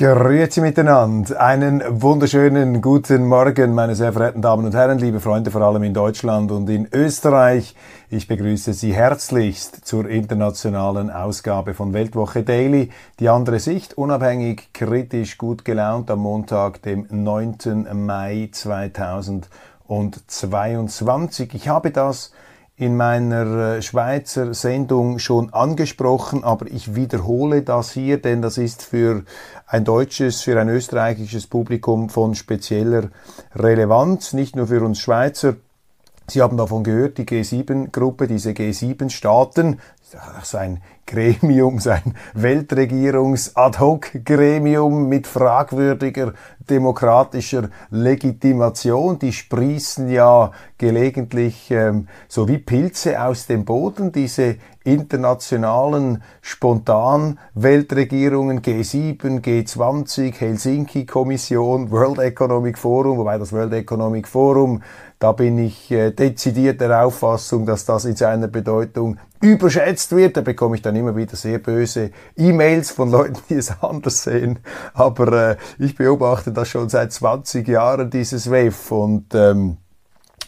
Grüezi miteinander. Einen wunderschönen guten Morgen, meine sehr verehrten Damen und Herren, liebe Freunde, vor allem in Deutschland und in Österreich. Ich begrüße Sie herzlichst zur internationalen Ausgabe von Weltwoche Daily. Die andere Sicht, unabhängig, kritisch, gut gelaunt am Montag, dem 9. Mai 2022. Ich habe das in meiner äh, Schweizer Sendung schon angesprochen, aber ich wiederhole das hier, denn das ist für ein deutsches, für ein österreichisches Publikum von spezieller Relevanz, nicht nur für uns Schweizer. Sie haben davon gehört, die G7-Gruppe, diese G7-Staaten, so ein Gremium, sein Weltregierungs-Ad-Hoc-Gremium mit fragwürdiger demokratischer Legitimation. Die sprießen ja gelegentlich ähm, so wie Pilze aus dem Boden, diese internationalen Spontan-Weltregierungen G7, G20, Helsinki-Kommission, World Economic Forum, wobei das World Economic Forum da bin ich äh, dezidiert der Auffassung, dass das in seiner Bedeutung überschätzt wird. Da bekomme ich dann immer wieder sehr böse E-Mails von Leuten, die es anders sehen. Aber äh, ich beobachte das schon seit 20 Jahren, dieses WEF. Und ähm,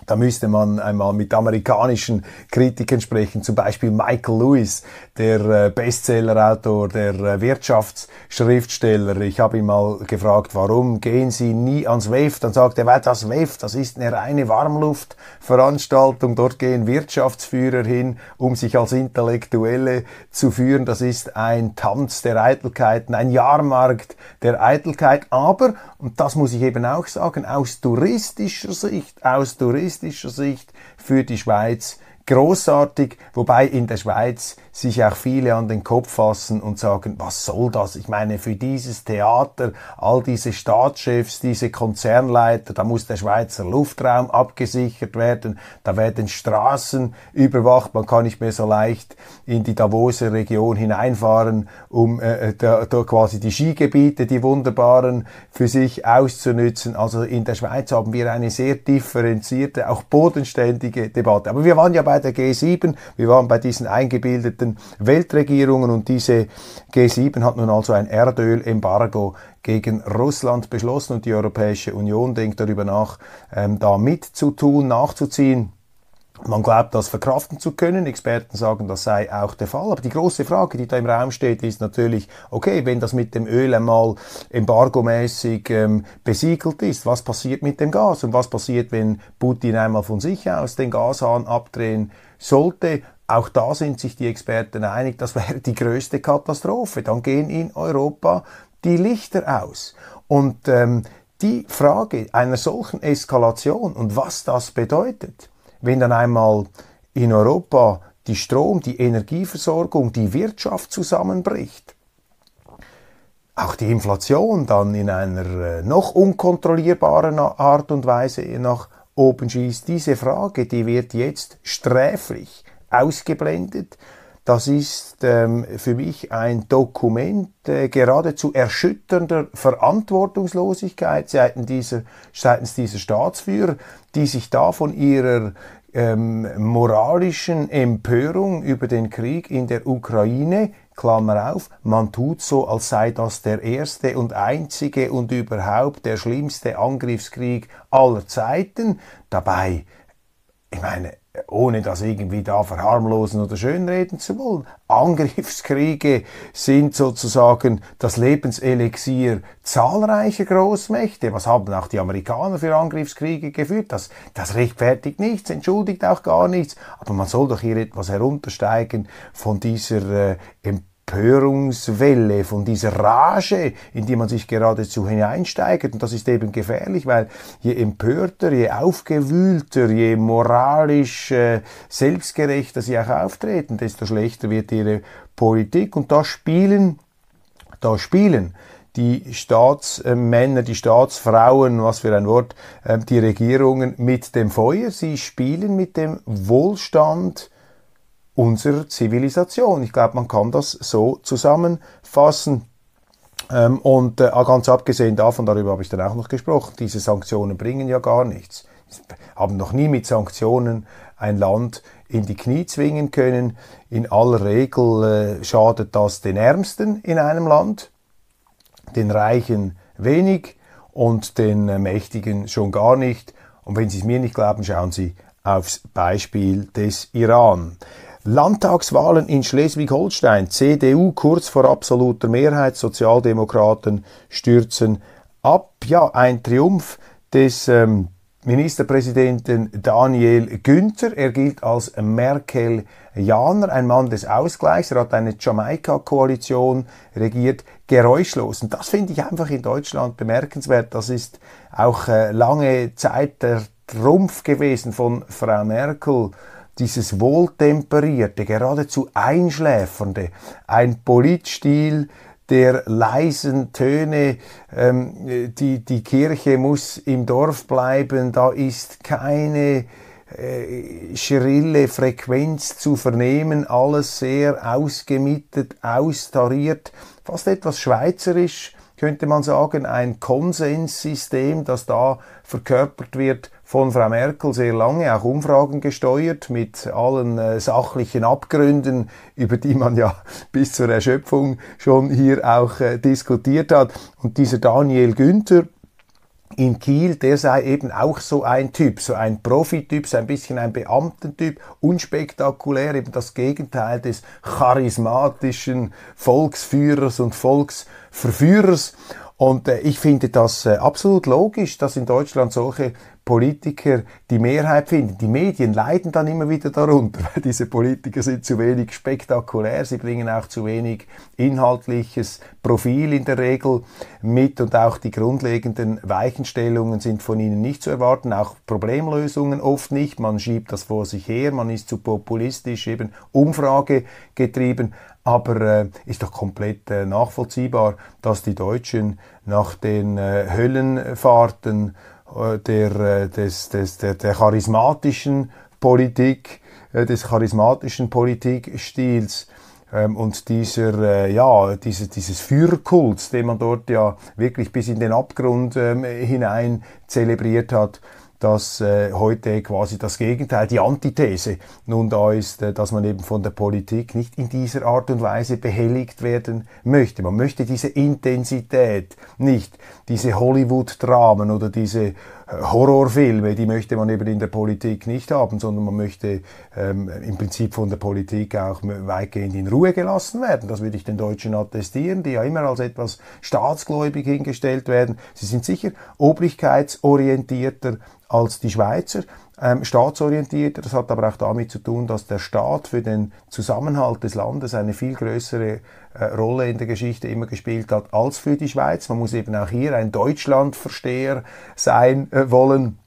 da müsste man einmal mit amerikanischen Kritikern sprechen, zum Beispiel Michael Lewis, der äh, Bestsellerautor, der äh, Wirtschaftsschriftsteller. Ich habe ihn mal gefragt, warum gehen Sie nie ans WEF? Dann sagt er, weil das WEF, das ist eine reine Warmluftveranstaltung. Dort gehen Wirtschaftsführer hin, um sich als Intellektuelle zu führen. Das ist ein Tanz der Eitelkeiten, ein Jahrmarkt der Eitelkeit. Aber, und das muss ich eben auch sagen, aus touristischer Sicht, aus touristischer Sicht für die Schweiz großartig, wobei in der Schweiz sich auch viele an den Kopf fassen und sagen, was soll das? Ich meine, für dieses Theater, all diese Staatschefs, diese Konzernleiter, da muss der Schweizer Luftraum abgesichert werden, da werden Straßen überwacht, man kann nicht mehr so leicht in die Davoser Region hineinfahren, um äh, äh da, da quasi die Skigebiete, die wunderbaren, für sich auszunützen. Also in der Schweiz haben wir eine sehr differenzierte, auch bodenständige Debatte. Aber wir waren ja bei der G7, wir waren bei diesen eingebildeten Vereinten Weltregierungen und diese G7 hat nun also ein Erdölembargo gegen Russland beschlossen und die Europäische Union denkt darüber nach, ähm, da mitzutun, nachzuziehen. Man glaubt, das verkraften zu können. Experten sagen, das sei auch der Fall. Aber die große Frage, die da im Raum steht, ist natürlich, okay, wenn das mit dem Öl einmal embargomäßig ähm, besiegelt ist, was passiert mit dem Gas? Und was passiert, wenn Putin einmal von sich aus den Gashahn abdrehen sollte? Auch da sind sich die Experten einig, das wäre die größte Katastrophe. Dann gehen in Europa die Lichter aus. Und ähm, die Frage einer solchen Eskalation und was das bedeutet, wenn dann einmal in Europa die Strom, die Energieversorgung, die Wirtschaft zusammenbricht, auch die Inflation dann in einer äh, noch unkontrollierbaren Art und Weise nach oben schießt, diese Frage, die wird jetzt sträflich ausgeblendet. Das ist ähm, für mich ein Dokument äh, geradezu erschütternder Verantwortungslosigkeit seitens dieser, seitens dieser Staatsführer, die sich da von ihrer ähm, moralischen Empörung über den Krieg in der Ukraine, Klammer auf, man tut so, als sei das der erste und einzige und überhaupt der schlimmste Angriffskrieg aller Zeiten. Dabei, meine, ohne das irgendwie da verharmlosen oder schönreden zu wollen. Angriffskriege sind sozusagen das Lebenselixier zahlreicher Großmächte. Was haben auch die Amerikaner für Angriffskriege geführt? Das, das rechtfertigt nichts, entschuldigt auch gar nichts. Aber man soll doch hier etwas heruntersteigen von dieser äh, Empörungswelle, von dieser Rage, in die man sich geradezu hineinsteigert. Und das ist eben gefährlich, weil je empörter, je aufgewühlter, je moralisch äh, selbstgerechter sie auch auftreten, desto schlechter wird ihre Politik. Und da spielen, da spielen die Staatsmänner, die Staatsfrauen, was für ein Wort, ähm, die Regierungen mit dem Feuer. Sie spielen mit dem Wohlstand unserer Zivilisation. Ich glaube, man kann das so zusammenfassen. Ähm, und äh, ganz abgesehen davon, darüber habe ich dann auch noch gesprochen, diese Sanktionen bringen ja gar nichts. Haben noch nie mit Sanktionen ein Land in die Knie zwingen können. In aller Regel äh, schadet das den Ärmsten in einem Land den Reichen wenig und den äh, Mächtigen schon gar nicht. Und wenn Sie es mir nicht glauben, schauen Sie aufs Beispiel des Iran. Landtagswahlen in Schleswig-Holstein. CDU kurz vor absoluter Mehrheit. Sozialdemokraten stürzen ab. Ja, ein Triumph des ähm, Ministerpräsidenten Daniel Günther. Er gilt als Merkel-Janer, ein Mann des Ausgleichs. Er hat eine Jamaika-Koalition regiert, geräuschlos. Und das finde ich einfach in Deutschland bemerkenswert. Das ist auch äh, lange Zeit der Trumpf gewesen von Frau Merkel. Dieses wohltemperierte, geradezu einschläfernde, ein Politstil, der leisen Töne, ähm, die, die Kirche muss im Dorf bleiben, da ist keine äh, schrille Frequenz zu vernehmen, alles sehr ausgemietet, austariert, fast etwas schweizerisch, könnte man sagen, ein Konsenssystem, das da verkörpert wird von Frau Merkel sehr lange, auch Umfragen gesteuert mit allen äh, sachlichen Abgründen, über die man ja bis zur Erschöpfung schon hier auch äh, diskutiert hat. Und dieser Daniel Günther, in Kiel, der sei eben auch so ein Typ, so ein Profityp, so ein bisschen ein Beamtentyp, unspektakulär, eben das Gegenteil des charismatischen Volksführers und Volksverführers. Und äh, ich finde das äh, absolut logisch, dass in Deutschland solche Politiker die Mehrheit finden. Die Medien leiden dann immer wieder darunter, weil diese Politiker sind zu wenig spektakulär, sie bringen auch zu wenig inhaltliches Profil in der Regel mit und auch die grundlegenden Weichenstellungen sind von ihnen nicht zu erwarten, auch Problemlösungen oft nicht. Man schiebt das vor sich her, man ist zu populistisch, eben Umfrage getrieben. Aber äh, ist doch komplett äh, nachvollziehbar, dass die Deutschen nach den äh, Höllenfahrten der, äh, des, des, der, der charismatischen Politik, äh, des charismatischen Politikstils ähm, und dieser, ja, diese, dieses Fürkults, den man dort ja wirklich bis in den Abgrund ähm, hinein zelebriert hat, dass äh, heute quasi das Gegenteil, die Antithese nun da ist, äh, dass man eben von der Politik nicht in dieser Art und Weise behelligt werden möchte. Man möchte diese Intensität nicht, diese Hollywood-Dramen oder diese Horrorfilme, die möchte man eben in der Politik nicht haben, sondern man möchte ähm, im Prinzip von der Politik auch weitgehend in Ruhe gelassen werden. Das würde ich den Deutschen attestieren, die ja immer als etwas staatsgläubig hingestellt werden. Sie sind sicher obrigkeitsorientierter als die Schweizer, ähm, staatsorientierter. Das hat aber auch damit zu tun, dass der Staat für den Zusammenhalt des Landes eine viel größere Rolle in der Geschichte immer gespielt hat als für die Schweiz. Man muss eben auch hier ein Deutschlandversteher sein äh, wollen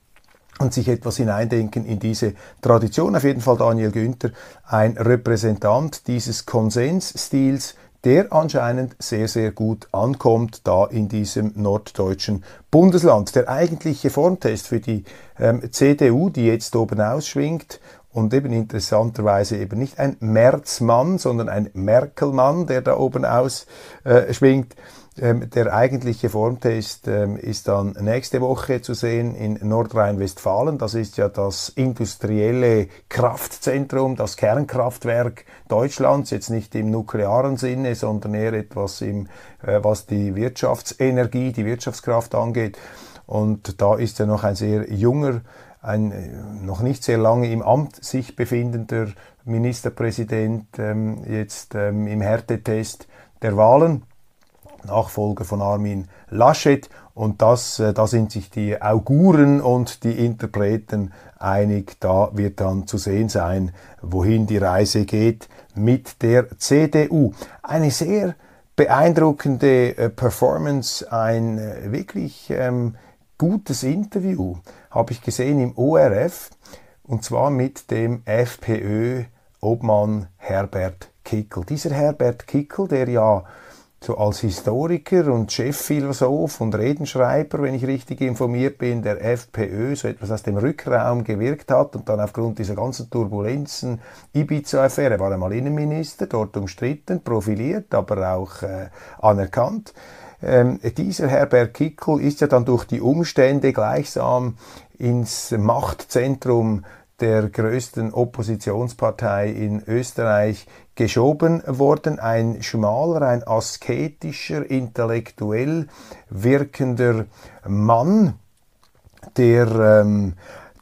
und sich etwas hineindenken in diese Tradition. Auf jeden Fall Daniel Günther, ein Repräsentant dieses Konsensstils, der anscheinend sehr, sehr gut ankommt da in diesem norddeutschen Bundesland. Der eigentliche Formtest für die ähm, CDU, die jetzt oben ausschwingt, und eben interessanterweise eben nicht ein Märzmann, sondern ein Merkelmann, der da oben ausschwingt. Äh, ähm, der eigentliche Formtest ähm, ist dann nächste Woche zu sehen in Nordrhein-Westfalen. Das ist ja das industrielle Kraftzentrum, das Kernkraftwerk Deutschlands, jetzt nicht im nuklearen Sinne, sondern eher etwas im, äh, was die Wirtschaftsenergie, die Wirtschaftskraft angeht. Und da ist ja noch ein sehr junger, ein äh, noch nicht sehr lange im Amt sich befindender Ministerpräsident ähm, jetzt ähm, im Härtetest der Wahlen. Nachfolger von Armin Laschet. Und das, äh, da sind sich die Auguren und die Interpreten einig. Da wird dann zu sehen sein, wohin die Reise geht mit der CDU. Eine sehr beeindruckende äh, Performance, ein äh, wirklich ähm, gutes Interview habe ich gesehen im ORF und zwar mit dem FPÖ-Obmann Herbert Kickel. Dieser Herbert Kickel, der ja so als Historiker und Chefphilosoph und Redenschreiber, wenn ich richtig informiert bin, der FPÖ so etwas aus dem Rückraum gewirkt hat und dann aufgrund dieser ganzen Turbulenzen, Ibiza-Affäre, war einmal Innenminister, dort umstritten, profiliert, aber auch äh, anerkannt. Ähm, dieser Herbert Kickel ist ja dann durch die Umstände gleichsam ins Machtzentrum der größten Oppositionspartei in Österreich geschoben worden. Ein schmaler, ein asketischer, intellektuell wirkender Mann, der ähm,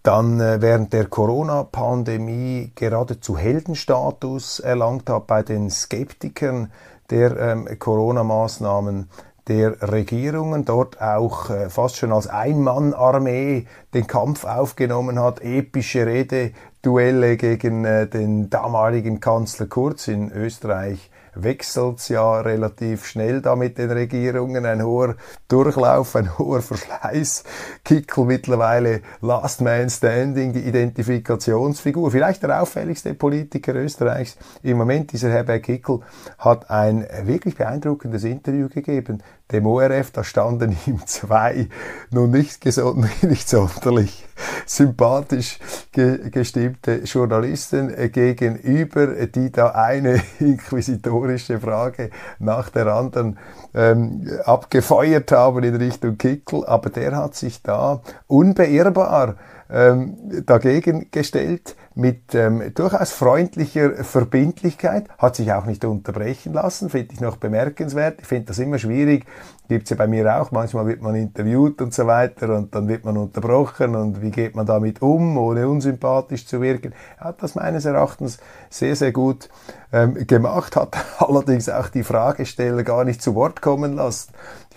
dann äh, während der Corona-Pandemie geradezu Heldenstatus erlangt hat bei den Skeptikern der ähm, Corona-Maßnahmen der Regierungen, dort auch äh, fast schon als Einmannarmee den Kampf aufgenommen hat, epische Rede, Duelle gegen äh, den damaligen Kanzler Kurz in Österreich wechselt ja relativ schnell da mit den Regierungen. Ein hoher Durchlauf, ein hoher Verschleiß. Kickel mittlerweile Last Man Standing, die Identifikationsfigur. Vielleicht der auffälligste Politiker Österreichs im Moment, dieser Herbert Kickel, hat ein wirklich beeindruckendes Interview gegeben. Dem ORF, da standen ihm zwei nun nicht, nicht sonderlich sympathisch ge gestimmte Journalisten äh, gegenüber, die da eine inquisitorische Frage nach der anderen ähm, abgefeuert haben in Richtung Kickel, aber der hat sich da unbeirrbar ähm, dagegen gestellt mit ähm, durchaus freundlicher Verbindlichkeit, hat sich auch nicht unterbrechen lassen, finde ich noch bemerkenswert. Ich finde das immer schwierig, gibt's ja bei mir auch, manchmal wird man interviewt und so weiter und dann wird man unterbrochen und wie geht man damit um, ohne unsympathisch zu wirken. Er hat das meines Erachtens sehr, sehr gut ähm, gemacht, hat allerdings auch die Fragesteller gar nicht zu Wort kommen lassen.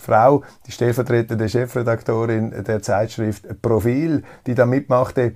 Frau, die stellvertretende Chefredaktorin der Zeitschrift Profil, die da mitmachte,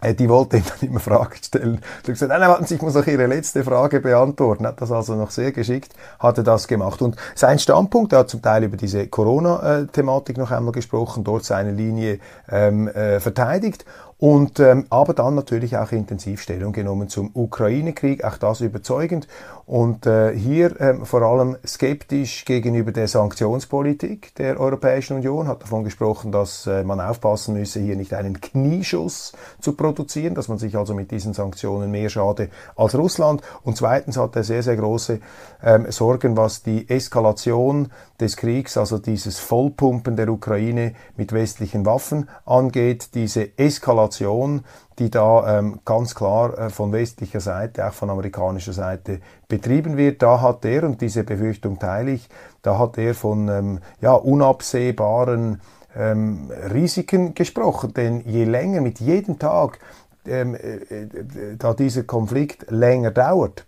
äh, die wollte ihm dann immer Fragen stellen. Du gesagt, nein, warten Sie, ich muss noch Ihre letzte Frage beantworten. Hat das also noch sehr geschickt, hatte das gemacht. Und sein Standpunkt, er hat zum Teil über diese Corona-Thematik noch einmal gesprochen, dort seine Linie ähm, äh, verteidigt und ähm, aber dann natürlich auch intensiv Stellung genommen zum Ukraine-Krieg, auch das überzeugend und äh, hier ähm, vor allem skeptisch gegenüber der Sanktionspolitik der Europäischen Union, hat davon gesprochen, dass äh, man aufpassen müsse, hier nicht einen Knieschuss zu produzieren, dass man sich also mit diesen Sanktionen mehr schade als Russland. Und zweitens hat er sehr, sehr große ähm, Sorgen, was die Eskalation des Kriegs, also dieses Vollpumpen der Ukraine mit westlichen Waffen angeht, diese Eskalation, die da ähm, ganz klar äh, von westlicher Seite, auch von amerikanischer Seite betrieben wird, da hat er, und diese Befürchtung teile ich, da hat er von ähm, ja, unabsehbaren ähm, Risiken gesprochen. Denn je länger, mit jedem Tag, ähm, äh, äh, da dieser Konflikt länger dauert,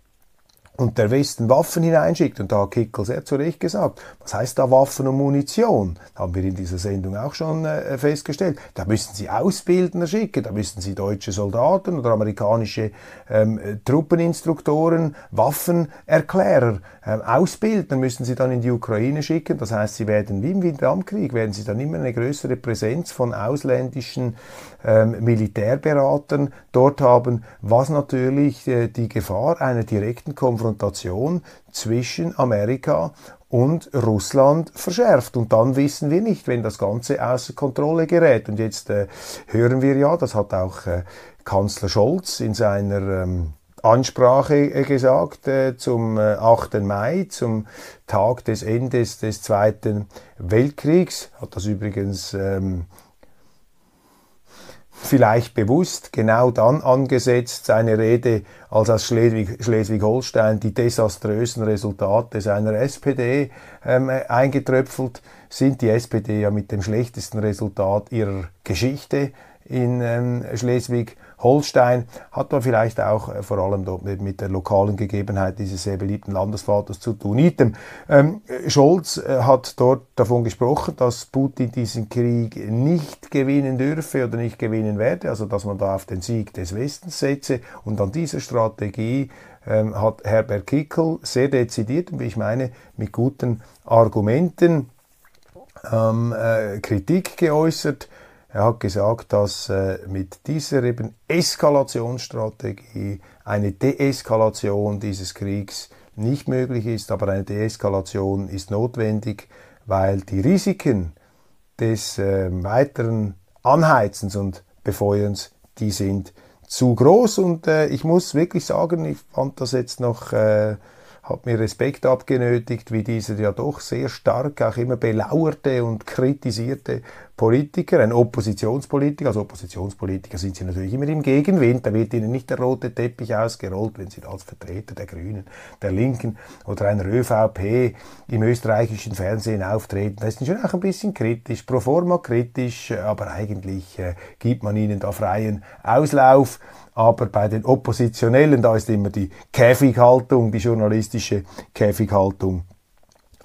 und der Westen Waffen hineinschickt, und da hat Kickel sehr zu Recht gesagt, was heißt da Waffen und Munition? Das haben wir in dieser Sendung auch schon äh, festgestellt. Da müssen sie Ausbildner schicken, da müssen sie deutsche Soldaten oder amerikanische ähm, Truppeninstruktoren, Waffenerklärer ähm, ausbilden, müssen sie dann in die Ukraine schicken. Das heißt, sie werden wie im Vietnamkrieg, werden sie dann immer eine größere Präsenz von ausländischen ähm, Militärberatern dort haben, was natürlich äh, die Gefahr einer direkten Konfrontation zwischen Amerika und Russland verschärft. Und dann wissen wir nicht, wenn das Ganze außer Kontrolle gerät. Und jetzt äh, hören wir ja, das hat auch äh, Kanzler Scholz in seiner ähm, Ansprache äh, gesagt äh, zum äh, 8. Mai, zum Tag des Endes des Zweiten Weltkriegs. Hat das übrigens ähm, vielleicht bewusst genau dann angesetzt, seine Rede, als aus Schleswig-Holstein die desaströsen Resultate seiner SPD ähm, eingetröpfelt sind. Die SPD ja mit dem schlechtesten Resultat ihrer Geschichte in ähm, Schleswig Holstein hat man vielleicht auch äh, vor allem dort mit, der lokalen Gegebenheit dieses sehr beliebten Landesvaters zu tun. Item, ähm, Scholz äh, hat dort davon gesprochen, dass Putin diesen Krieg nicht gewinnen dürfe oder nicht gewinnen werde, also dass man da auf den Sieg des Westens setze und an dieser Strategie ähm, hat Herbert Kickel sehr dezidiert und wie ich meine mit guten Argumenten ähm, äh, Kritik geäußert er hat gesagt, dass äh, mit dieser eben Eskalationsstrategie eine Deeskalation dieses Kriegs nicht möglich ist, aber eine Deeskalation ist notwendig, weil die Risiken des äh, weiteren Anheizens und Befeuerns, die sind zu groß. Und äh, ich muss wirklich sagen, ich fand das jetzt noch äh, hat mir Respekt abgenötigt, wie dieser ja doch sehr stark auch immer belauerte und kritisierte Politiker, ein Oppositionspolitiker, also Oppositionspolitiker sind sie natürlich immer im Gegenwind, da wird ihnen nicht der rote Teppich ausgerollt, wenn sie als Vertreter der Grünen, der Linken oder einer ÖVP im österreichischen Fernsehen auftreten. Da ist schon auch ein bisschen kritisch, pro forma kritisch, aber eigentlich äh, gibt man ihnen da freien Auslauf. Aber bei den Oppositionellen, da ist immer die Käfighaltung, die journalistische Käfighaltung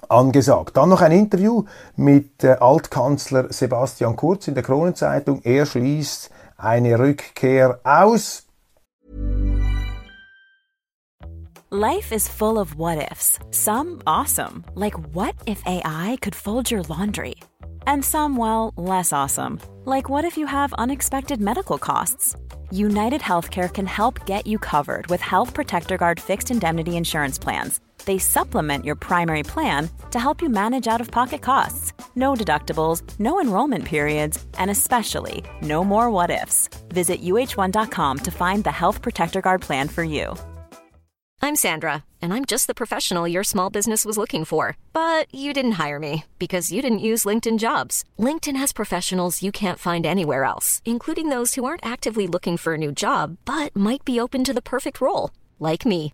angesagt. Dann noch ein Interview mit äh, Altkanzler Sebastian Kurz in der Kronenzeitung. Er schließt eine Rückkehr aus. Life is full of what ifs. Some awesome, like what if AI could fold your laundry? And some well, less awesome, like what if you have unexpected medical costs? United Healthcare can help get you covered with Health Protector Guard fixed indemnity insurance plans. They supplement your primary plan to help you manage out of pocket costs. No deductibles, no enrollment periods, and especially no more what ifs. Visit uh1.com to find the Health Protector Guard plan for you. I'm Sandra, and I'm just the professional your small business was looking for. But you didn't hire me because you didn't use LinkedIn jobs. LinkedIn has professionals you can't find anywhere else, including those who aren't actively looking for a new job but might be open to the perfect role, like me.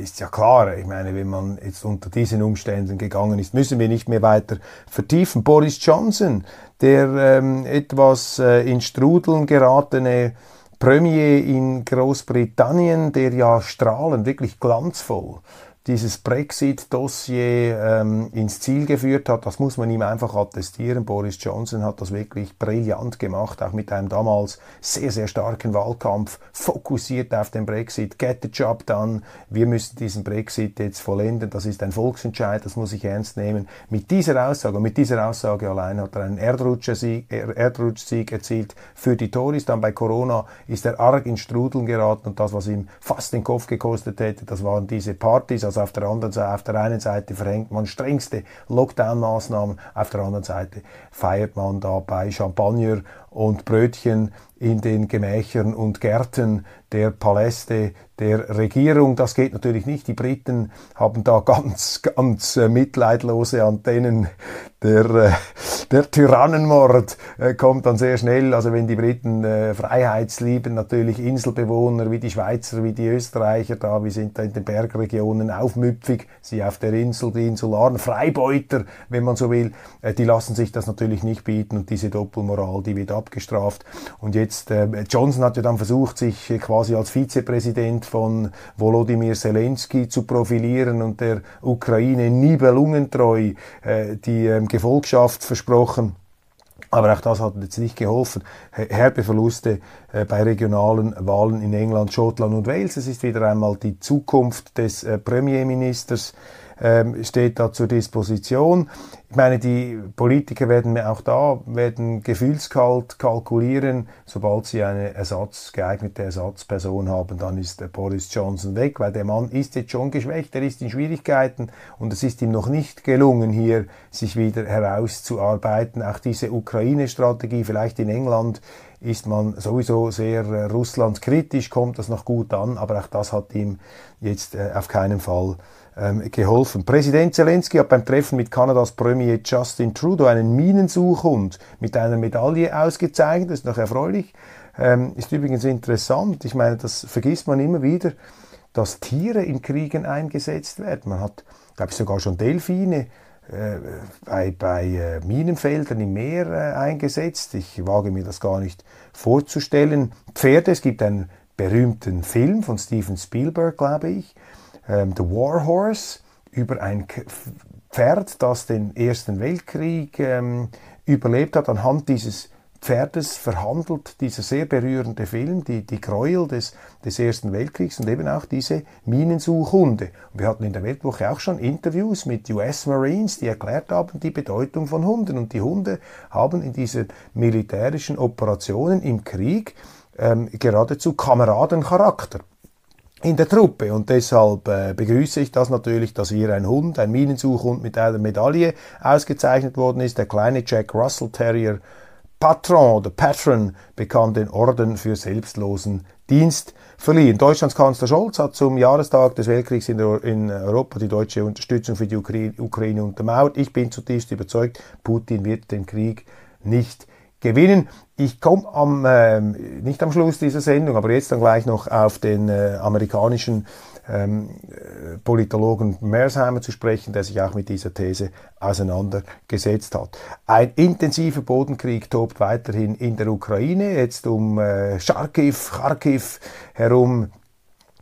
ist ja klar. Ich meine, wenn man jetzt unter diesen Umständen gegangen ist, müssen wir nicht mehr weiter vertiefen. Boris Johnson, der ähm, etwas äh, in Strudeln geratene Premier in Großbritannien, der ja strahlend, wirklich glanzvoll dieses Brexit-Dossier ähm, ins Ziel geführt hat. Das muss man ihm einfach attestieren. Boris Johnson hat das wirklich brillant gemacht, auch mit einem damals sehr, sehr starken Wahlkampf, fokussiert auf den Brexit. Get the job done. Wir müssen diesen Brexit jetzt vollenden. Das ist ein Volksentscheid, das muss ich ernst nehmen. Mit dieser Aussage, mit dieser Aussage allein hat er einen Erdrutschsieg, Erdrutschsieg erzielt für die Tories. Dann bei Corona ist er arg in Strudeln geraten und das, was ihm fast den Kopf gekostet hätte, das waren diese Partys, also auf der anderen Seite, auf der einen Seite verhängt man strengste Lockdown-Maßnahmen, auf der anderen Seite feiert man dabei Champagner und Brötchen in den Gemächern und Gärten der Paläste der Regierung. Das geht natürlich nicht. Die Briten haben da ganz, ganz äh, mitleidlose Antennen. Der, äh, der Tyrannenmord äh, kommt dann sehr schnell. Also wenn die Briten äh, Freiheitslieben, natürlich Inselbewohner wie die Schweizer, wie die Österreicher da, wir sind da in den Bergregionen aufmüpfig, sie auf der Insel, die Insularen, Freibeuter, wenn man so will, äh, die lassen sich das natürlich nicht bieten und diese Doppelmoral, die wird abgestraft. Und jetzt, äh, Johnson hat ja dann versucht, sich quasi als Vizepräsident von Volodymyr Zelensky zu profilieren und der Ukraine nibelungentreu äh, die ähm, Gefolgschaft versprochen. Aber auch das hat jetzt nicht geholfen. Herbe Verluste äh, bei regionalen Wahlen in England, Schottland und Wales. Es ist wieder einmal die Zukunft des äh, Premierministers ähm, steht da zur Disposition. Ich meine, die Politiker werden auch da, werden gefühlskalt kalkulieren, sobald sie eine Ersatz, geeignete Ersatzperson haben, dann ist der Boris Johnson weg, weil der Mann ist jetzt schon geschwächt, er ist in Schwierigkeiten und es ist ihm noch nicht gelungen, hier sich wieder herauszuarbeiten. Auch diese Ukraine-Strategie, vielleicht in England, ist man sowieso sehr äh, russlandskritisch, kommt das noch gut an, aber auch das hat ihm jetzt äh, auf keinen Fall ähm, geholfen. Präsident Zelensky hat beim Treffen mit Kanadas Premier Justin Trudeau einen Minensuchhund mit einer Medaille ausgezeichnet. Das ist noch erfreulich. Ähm, ist übrigens interessant. Ich meine, das vergisst man immer wieder, dass Tiere in Kriegen eingesetzt werden. Man hat, glaube ich, sogar schon Delfine äh, bei, bei äh, Minenfeldern im Meer äh, eingesetzt. Ich wage mir das gar nicht vorzustellen. Pferde, es gibt einen berühmten Film von Steven Spielberg, glaube ich, ähm, The War Horse, über ein Pferd, das den Ersten Weltkrieg ähm, überlebt hat. Anhand dieses Pferdes verhandelt dieser sehr berührende Film die, die Gräuel des, des Ersten Weltkriegs und eben auch diese Minensuchhunde. Und wir hatten in der Weltwoche auch schon Interviews mit US Marines, die erklärt haben die Bedeutung von Hunden. Und die Hunde haben in diesen militärischen Operationen im Krieg ähm, geradezu Kameradencharakter in der Truppe. Und deshalb äh, begrüße ich das natürlich, dass hier ein Hund, ein Minensuchhund mit einer Medaille ausgezeichnet worden ist. Der kleine Jack Russell Terrier Patron oder Patron bekam den Orden für selbstlosen Dienst verliehen. Deutschlands Kanzler Scholz hat zum Jahrestag des Weltkriegs in, Europa die deutsche Unterstützung für die Ukraine untermauert. Ich bin zutiefst überzeugt, Putin wird den Krieg nicht gewinnen. Ich komme am, äh, nicht am Schluss dieser Sendung, aber jetzt dann gleich noch auf den äh, amerikanischen ähm, äh, Politologen Mersheimer zu sprechen, der sich auch mit dieser These auseinandergesetzt hat. Ein intensiver Bodenkrieg tobt weiterhin in der Ukraine, jetzt um äh, Charkiw, Kharkiv herum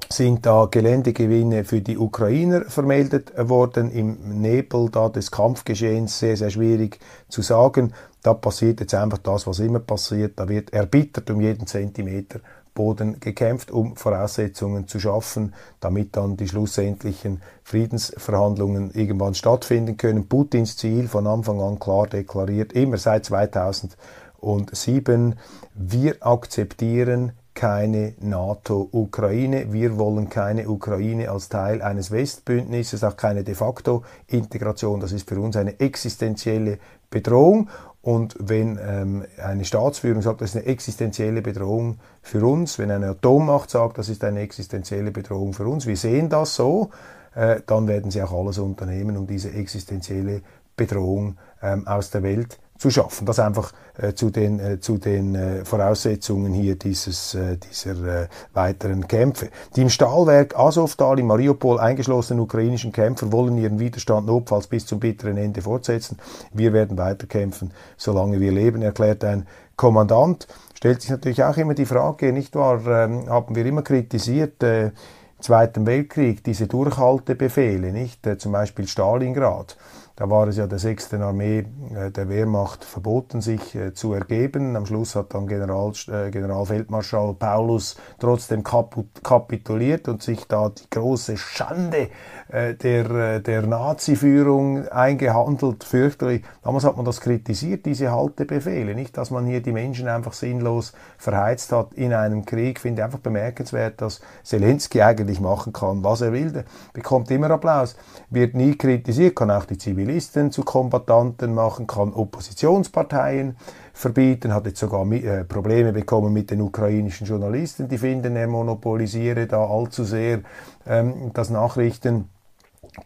sind da Geländegewinne für die Ukrainer vermeldet worden. Im Nebel da des Kampfgeschehens sehr, sehr schwierig zu sagen. Da passiert jetzt einfach das, was immer passiert. Da wird erbittert um jeden Zentimeter Boden gekämpft, um Voraussetzungen zu schaffen, damit dann die schlussendlichen Friedensverhandlungen irgendwann stattfinden können. Putins Ziel von Anfang an klar deklariert, immer seit 2007, wir akzeptieren keine NATO-Ukraine. Wir wollen keine Ukraine als Teil eines Westbündnisses, auch keine de facto Integration. Das ist für uns eine existenzielle Bedrohung. Und wenn ähm, eine Staatsführung sagt, das ist eine existenzielle Bedrohung für uns, wenn eine Atommacht sagt, das ist eine existenzielle Bedrohung für uns, wir sehen das so, äh, dann werden sie auch alles unternehmen, um diese existenzielle Bedrohung ähm, aus der Welt zu schaffen. Das einfach äh, zu den, äh, zu den äh, Voraussetzungen hier dieses, äh, dieser äh, weiteren Kämpfe. Die im Stahlwerk Azovstal in Mariupol eingeschlossenen ukrainischen Kämpfer wollen ihren Widerstand notfalls bis zum bitteren Ende fortsetzen. Wir werden weiterkämpfen, solange wir leben, erklärt ein Kommandant. Stellt sich natürlich auch immer die Frage, nicht wahr, ähm, haben wir immer kritisiert, äh, Zweiten Weltkrieg, diese Durchhaltebefehle, nicht? Äh, zum Beispiel Stalingrad. Da war es ja der 6. Armee äh, der Wehrmacht verboten, sich äh, zu ergeben. Am Schluss hat dann General, äh, Generalfeldmarschall Paulus trotzdem kapituliert und sich da die große Schande der, der Nazi-Führung eingehandelt, fürchterlich. Damals hat man das kritisiert, diese Haltebefehle, nicht, dass man hier die Menschen einfach sinnlos verheizt hat in einem Krieg. Ich finde einfach bemerkenswert, dass Zelensky eigentlich machen kann, was er will. Bekommt immer Applaus, wird nie kritisiert, kann auch die Zivilisten zu Kombattanten machen, kann Oppositionsparteien verbieten, hat jetzt sogar äh, Probleme bekommen mit den ukrainischen Journalisten, die finden, er monopolisiere da allzu sehr ähm, das Nachrichten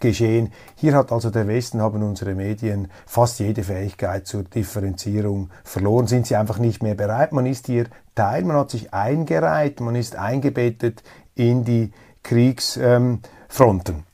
geschehen. Hier hat also der Westen, haben unsere Medien fast jede Fähigkeit zur Differenzierung verloren, sind sie einfach nicht mehr bereit. Man ist hier Teil, man hat sich eingereiht, man ist eingebettet in die Kriegsfronten.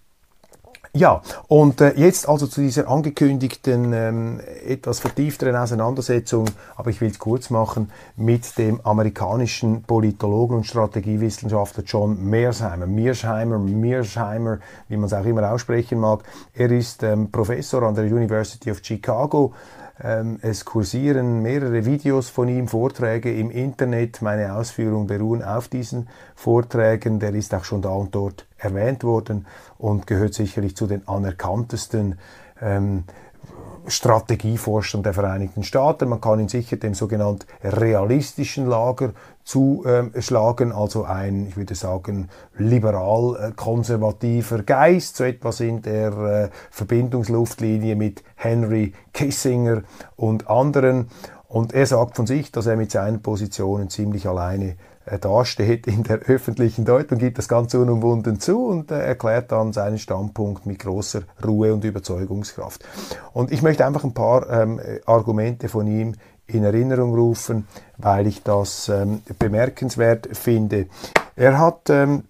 Ja, und äh, jetzt also zu dieser angekündigten, ähm, etwas vertiefteren Auseinandersetzung, aber ich will es kurz machen, mit dem amerikanischen Politologen und Strategiewissenschaftler John Mearsheimer. Mearsheimer, Mearsheimer, wie man es auch immer aussprechen mag. Er ist ähm, Professor an der University of Chicago, ähm, es kursieren mehrere Videos von ihm, Vorträge im Internet. Meine Ausführungen beruhen auf diesen Vorträgen. Der ist auch schon da und dort erwähnt worden und gehört sicherlich zu den anerkanntesten ähm, Strategieforschern der Vereinigten Staaten. Man kann ihn sicher dem sogenannten realistischen Lager zuschlagen, also ein, ich würde sagen, liberal-konservativer Geist, so etwas in der äh, Verbindungsluftlinie mit Henry Kissinger und anderen. Und er sagt von sich, dass er mit seinen Positionen ziemlich alleine äh, dasteht in der öffentlichen Deutung, gibt das ganz unumwunden zu und äh, erklärt dann seinen Standpunkt mit großer Ruhe und Überzeugungskraft. Und ich möchte einfach ein paar ähm, Argumente von ihm in Erinnerung rufen, weil ich das ähm, bemerkenswert finde. Er hat ähm,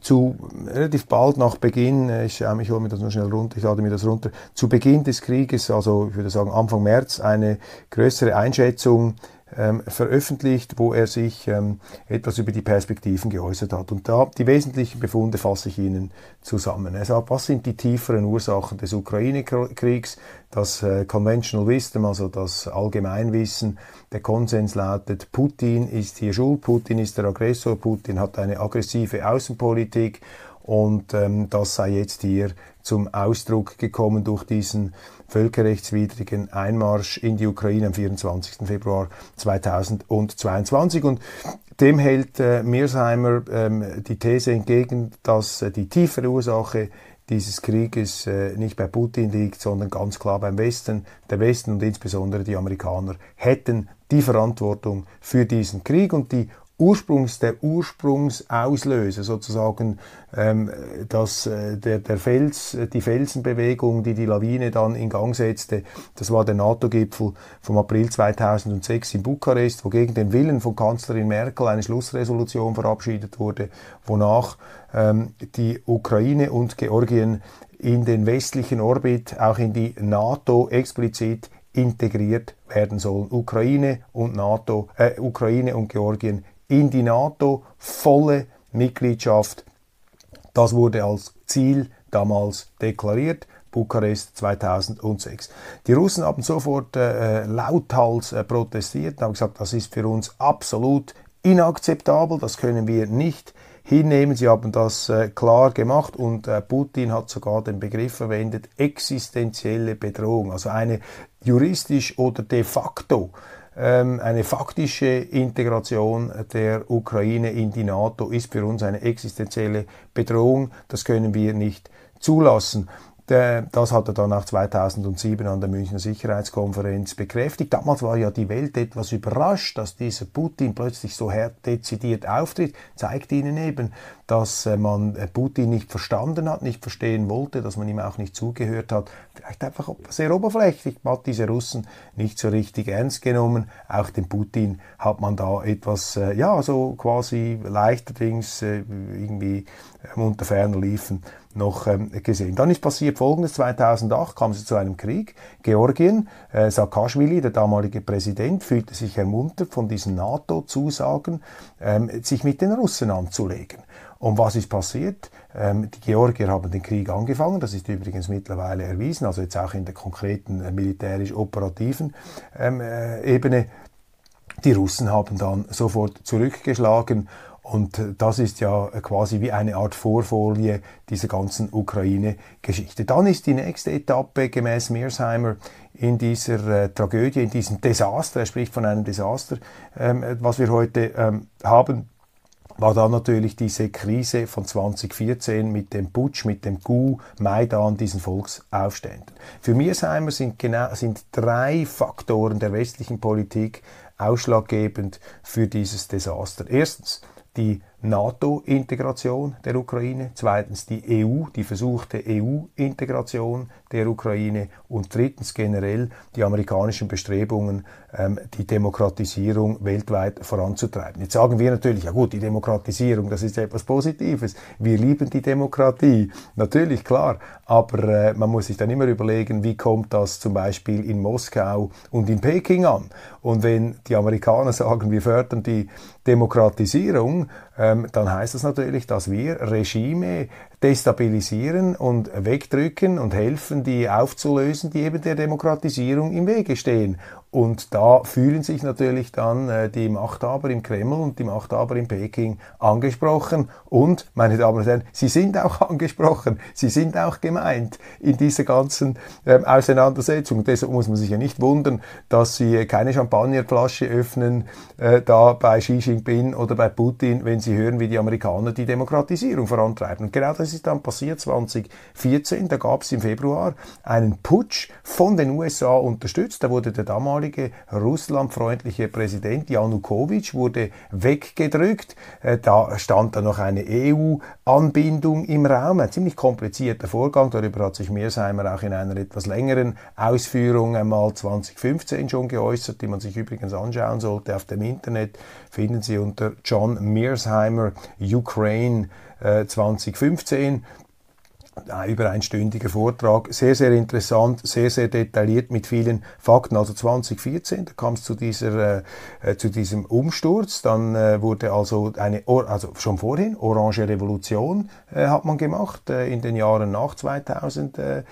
zu relativ bald nach Beginn, äh, ich, ähm, ich hole mir das nur schnell runter, ich lade mir das runter, zu Beginn des Krieges, also ich würde sagen Anfang März, eine größere Einschätzung ähm, veröffentlicht, wo er sich ähm, etwas über die Perspektiven geäußert hat. Und da die wesentlichen Befunde fasse ich Ihnen zusammen. Er sagt, was sind die tieferen Ursachen des Ukraine-Kriegs? Das äh, Conventional Wisdom, also das Allgemeinwissen, der Konsens lautet, Putin ist hier schuld, Putin ist der Aggressor, Putin hat eine aggressive Außenpolitik und ähm, das sei jetzt hier zum Ausdruck gekommen durch diesen völkerrechtswidrigen Einmarsch in die Ukraine am 24. Februar 2022. Und dem hält äh, Mearsheimer ähm, die These entgegen, dass äh, die tiefere Ursache dieses Krieges äh, nicht bei Putin liegt, sondern ganz klar beim Westen. Der Westen und insbesondere die Amerikaner hätten die Verantwortung für diesen Krieg und die Ursprungs, der Ursprungsauslöser sozusagen, ähm, dass äh, der, der Fels, die Felsenbewegung, die die Lawine dann in Gang setzte, das war der NATO-Gipfel vom April 2006 in Bukarest, wo gegen den Willen von Kanzlerin Merkel eine Schlussresolution verabschiedet wurde, wonach ähm, die Ukraine und Georgien in den westlichen Orbit, auch in die NATO explizit integriert werden sollen. Ukraine und NATO, äh, Ukraine und Georgien in die NATO, volle Mitgliedschaft. Das wurde als Ziel damals deklariert. Bukarest 2006. Die Russen haben sofort äh, lauthals äh, protestiert und haben gesagt, das ist für uns absolut inakzeptabel, das können wir nicht hinnehmen. Sie haben das äh, klar gemacht und äh, Putin hat sogar den Begriff verwendet, existenzielle Bedrohung, also eine juristisch oder de facto eine faktische Integration der Ukraine in die NATO ist für uns eine existenzielle Bedrohung. Das können wir nicht zulassen. Das hat er dann auch 2007 an der Münchner Sicherheitskonferenz bekräftigt. Damals war ja die Welt etwas überrascht, dass dieser Putin plötzlich so dezidiert auftritt. Zeigt ihnen eben, dass äh, man äh, Putin nicht verstanden hat, nicht verstehen wollte, dass man ihm auch nicht zugehört hat. Vielleicht einfach sehr oberflächlich. Man hat diese Russen nicht so richtig ernst genommen. Auch den Putin hat man da etwas, äh, ja, so quasi leichterdings irgendwie unter ferner liefen noch ähm, gesehen. Dann ist passiert Folgendes. 2008 kam es zu einem Krieg. Georgien, äh, Saakashvili, der damalige Präsident, fühlte sich ermuntert von diesen NATO-Zusagen, ähm, sich mit den Russen anzulegen. Und was ist passiert? Ähm, die Georgier haben den Krieg angefangen, das ist übrigens mittlerweile erwiesen, also jetzt auch in der konkreten äh, militärisch-operativen ähm, äh, Ebene. Die Russen haben dann sofort zurückgeschlagen und äh, das ist ja quasi wie eine Art Vorfolie dieser ganzen Ukraine-Geschichte. Dann ist die nächste Etappe gemäß Mearsheimer in dieser äh, Tragödie, in diesem Desaster, er spricht von einem Desaster, ähm, was wir heute ähm, haben, war dann natürlich diese Krise von 2014 mit dem Putsch, mit dem Coup, Maidan, diesen Volksaufständen. Für Mearsheimer sind, genau, sind drei Faktoren der westlichen Politik ausschlaggebend für dieses Desaster. Erstens die NATO-Integration der Ukraine, zweitens die EU, die versuchte EU-Integration der Ukraine und drittens generell die amerikanischen Bestrebungen, ähm, die Demokratisierung weltweit voranzutreiben. Jetzt sagen wir natürlich, ja gut, die Demokratisierung, das ist etwas Positives. Wir lieben die Demokratie, natürlich klar, aber äh, man muss sich dann immer überlegen, wie kommt das zum Beispiel in Moskau und in Peking an? Und wenn die Amerikaner sagen, wir fördern die Demokratisierung, ähm, dann heißt das natürlich, dass wir Regime destabilisieren und wegdrücken und helfen, die aufzulösen, die eben der Demokratisierung im Wege stehen. Und da fühlen sich natürlich dann äh, die Machthaber im Kreml und die Machthaber in Peking angesprochen. Und, meine Damen und Herren, sie sind auch angesprochen, sie sind auch gemeint in dieser ganzen äh, Auseinandersetzung. Deshalb muss man sich ja nicht wundern, dass sie keine Champagnerflasche öffnen, äh, da bei Xi Jinping oder bei Putin, wenn sie hören, wie die Amerikaner die Demokratisierung vorantreiben. Und genau das ist dann passiert 2014. Da gab es im Februar einen Putsch von den USA unterstützt. Da wurde der damalige damalige russlandfreundliche Präsident Janukowitsch wurde weggedrückt. Äh, da stand dann noch eine EU-Anbindung im Raum. Ein ziemlich komplizierter Vorgang. Darüber hat sich Mearsheimer auch in einer etwas längeren Ausführung einmal 2015 schon geäußert, die man sich übrigens anschauen sollte auf dem Internet. Finden Sie unter John Mearsheimer Ukraine 2015 über einstündiger Vortrag, sehr, sehr interessant, sehr, sehr detailliert mit vielen Fakten. Also 2014, da kam es zu, dieser, äh, äh, zu diesem Umsturz, dann äh, wurde also eine, also schon vorhin, Orange Revolution äh, hat man gemacht, äh, in den Jahren nach 2000. Äh,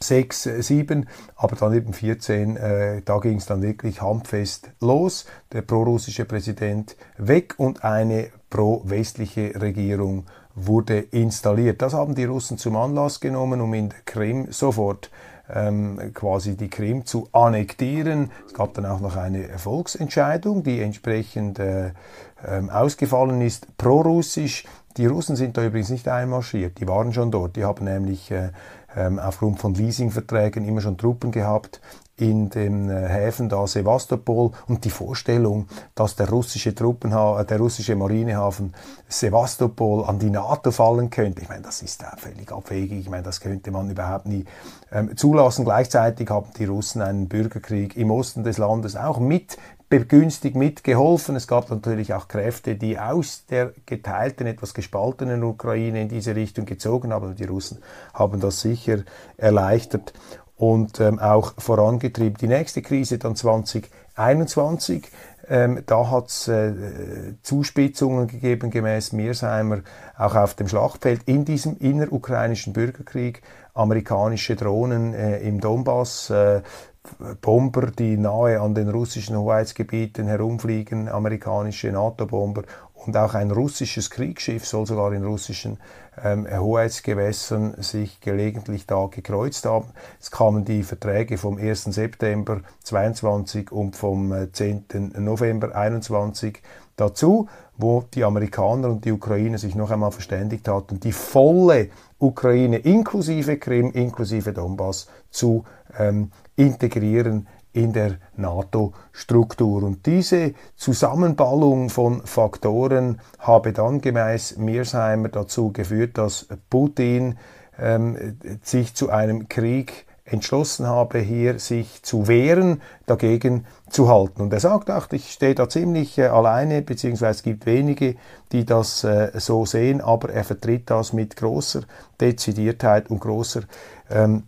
6, 7, aber dann eben 14, äh, da ging es dann wirklich handfest los. Der prorussische Präsident weg und eine pro-westliche Regierung wurde installiert. Das haben die Russen zum Anlass genommen, um in der Krim sofort ähm, quasi die Krim zu annektieren. Es gab dann auch noch eine Volksentscheidung, die entsprechend äh, ähm, ausgefallen ist, prorussisch. Die Russen sind da übrigens nicht einmarschiert, die waren schon dort. Die haben nämlich äh, ähm, aufgrund von Leasingverträgen immer schon Truppen gehabt in den äh, Häfen da Sevastopol und die Vorstellung, dass der russische Truppenha äh, der russische Marinehafen Sevastopol an die NATO fallen könnte. Ich meine, das ist völlig abwegig. Ich meine, das könnte man überhaupt nie ähm, zulassen. Gleichzeitig haben die Russen einen Bürgerkrieg im Osten des Landes auch mit begünstigt mitgeholfen. Es gab natürlich auch Kräfte, die aus der geteilten, etwas gespaltenen Ukraine in diese Richtung gezogen haben. Die Russen haben das sicher erleichtert und ähm, auch vorangetrieben. Die nächste Krise dann 2021, ähm, da hat es äh, Zuspitzungen gegeben, gemäß Mearsheimer, auch auf dem Schlachtfeld in diesem innerukrainischen Bürgerkrieg. Amerikanische Drohnen äh, im Donbass, äh, Bomber, die nahe an den russischen Hoheitsgebieten herumfliegen, amerikanische NATO-Bomber und auch ein russisches Kriegsschiff soll sogar in russischen ähm, Hoheitsgewässern sich gelegentlich da gekreuzt haben. Es kamen die Verträge vom 1. September 22 und vom 10. Äh, November 21 dazu, wo die Amerikaner und die Ukrainer sich noch einmal verständigt hatten, die volle Ukraine inklusive Krim, inklusive Donbass zu ähm, integrieren in der NATO-Struktur. Und diese Zusammenballung von Faktoren habe dann gemäß Mearsheimer dazu geführt, dass Putin ähm, sich zu einem Krieg entschlossen habe, hier sich zu wehren, dagegen zu halten. Und er sagt auch, ich stehe da ziemlich äh, alleine, beziehungsweise es gibt wenige, die das äh, so sehen, aber er vertritt das mit großer Dezidiertheit und großer ähm,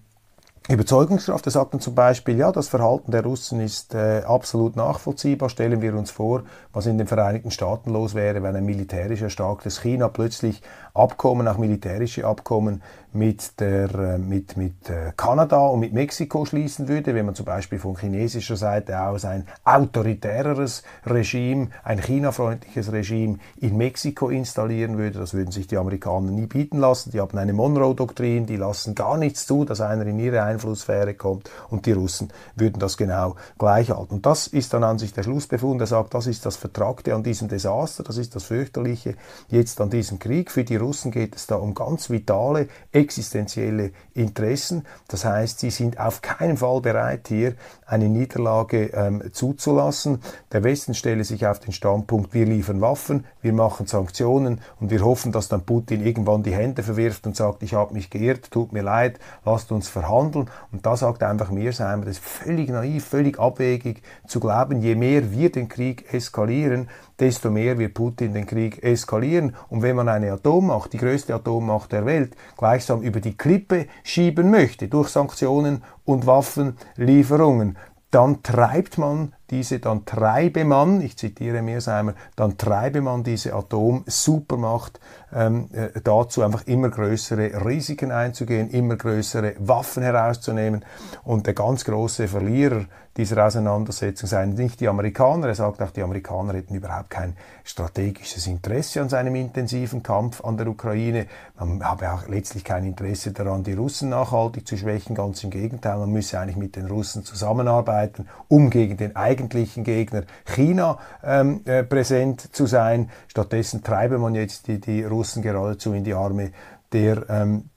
Überzeugungskraft. Er sagt dann zum Beispiel, ja, das Verhalten der Russen ist äh, absolut nachvollziehbar. Stellen wir uns vor, was in den Vereinigten Staaten los wäre, wenn ein militärisch erstarktes China plötzlich Abkommen, auch militärische Abkommen mit, der, äh, mit, mit äh, Kanada und mit Mexiko schließen würde, wenn man zum Beispiel von chinesischer Seite aus ein autoritäreres Regime, ein China-freundliches Regime in Mexiko installieren würde. Das würden sich die Amerikaner nie bieten lassen. Die haben eine Monroe-Doktrin, die lassen gar nichts zu, dass einer in ihre Einflusssphäre kommt und die Russen würden das genau gleich halten. Und das ist dann an sich der Schlussbefund. Er sagt, das ist das Vertragte an diesem Desaster, das ist das Fürchterliche jetzt an diesem Krieg. Für die Russen geht es da um ganz vitale, existenzielle Interessen. Das heißt, sie sind auf keinen Fall bereit, hier eine Niederlage ähm, zuzulassen. Der Westen stelle sich auf den Standpunkt, wir liefern Waffen, wir machen Sanktionen und wir hoffen, dass dann Putin irgendwann die Hände verwirft und sagt, ich habe mich geirrt, tut mir leid, lasst uns verhandeln. Und da sagt einfach Mearsheimer, das ist völlig naiv, völlig abwegig zu glauben, je mehr wir den Krieg eskalieren, desto mehr wird Putin den Krieg eskalieren. Und wenn man eine Atommacht, die größte Atommacht der Welt, gleichsam über die Klippe schieben möchte durch Sanktionen und Waffenlieferungen, dann treibt man diese, dann treibe man, ich zitiere Mearsheimer, dann treibe man diese Atom-Supermacht ähm, äh, dazu, einfach immer größere Risiken einzugehen, immer größere Waffen herauszunehmen. Und der ganz große Verlierer dieser Auseinandersetzung seien nicht die Amerikaner. Er sagt auch, die Amerikaner hätten überhaupt kein strategisches Interesse an seinem intensiven Kampf an der Ukraine. Man habe auch letztlich kein Interesse daran, die Russen nachhaltig zu schwächen. Ganz im Gegenteil, man müsse eigentlich mit den Russen zusammenarbeiten, um gegen den eigentlichen Gegner China ähm, äh, präsent zu sein. Stattdessen treibe man jetzt die, die Russen geradezu in die Arme der ähm,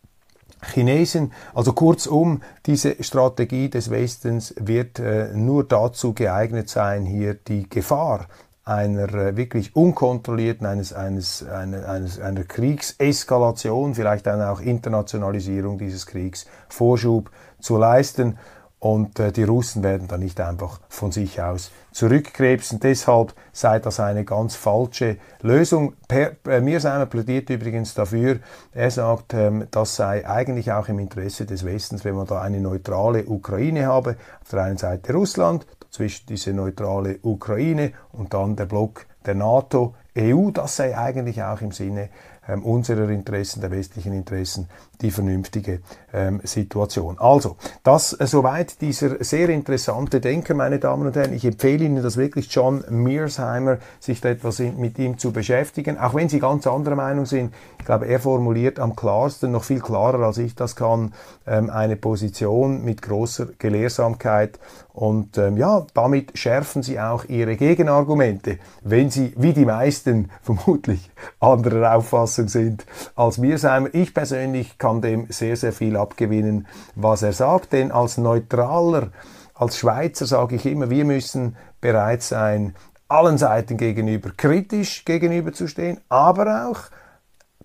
Chinesen. Also kurzum, diese Strategie des Westens wird äh, nur dazu geeignet sein, hier die Gefahr einer äh, wirklich unkontrollierten, eines, eines, eine, eines, einer Kriegseskalation, vielleicht dann auch Internationalisierung dieses Kriegs Vorschub zu leisten. Und äh, die Russen werden dann nicht einfach von sich aus zurückkrebsen. Deshalb sei das eine ganz falsche Lösung. Per, äh, Mearsheimer plädiert übrigens dafür. Er sagt, ähm, das sei eigentlich auch im Interesse des Westens, wenn man da eine neutrale Ukraine habe. Auf der einen Seite Russland, dazwischen diese neutrale Ukraine und dann der Block der NATO, EU. Das sei eigentlich auch im Sinne ähm, unserer Interessen, der westlichen Interessen, die vernünftige ähm, Situation. Also, das äh, soweit dieser sehr interessante Denker, meine Damen und Herren. Ich empfehle Ihnen das wirklich, John Mearsheimer, sich da etwas in, mit ihm zu beschäftigen, auch wenn Sie ganz anderer Meinung sind. Ich glaube, er formuliert am klarsten, noch viel klarer als ich das kann, ähm, eine Position mit großer Gelehrsamkeit und ähm, ja, damit schärfen Sie auch Ihre Gegenargumente, wenn Sie, wie die meisten vermutlich, anderer Auffassung sind als Mearsheimer. Ich persönlich kann kann dem sehr, sehr viel abgewinnen, was er sagt. Denn als Neutraler, als Schweizer sage ich immer, wir müssen bereit sein, allen Seiten gegenüber kritisch gegenüberzustehen, aber auch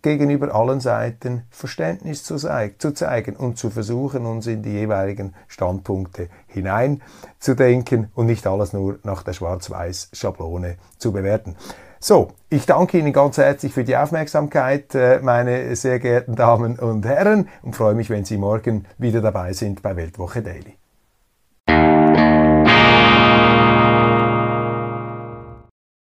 gegenüber allen Seiten Verständnis zu, zu, zeigen und zu versuchen, uns in die jeweiligen Standpunkte hineinzudenken und nicht alles nur nach der Schwarz-Weiß-Schablone zu bewerten. So, ich danke Ihnen ganz herzlich für die Aufmerksamkeit, äh, meine sehr geehrten Damen und Herren, und freue mich, wenn Sie morgen wieder dabei sind bei Weltwoche Daily.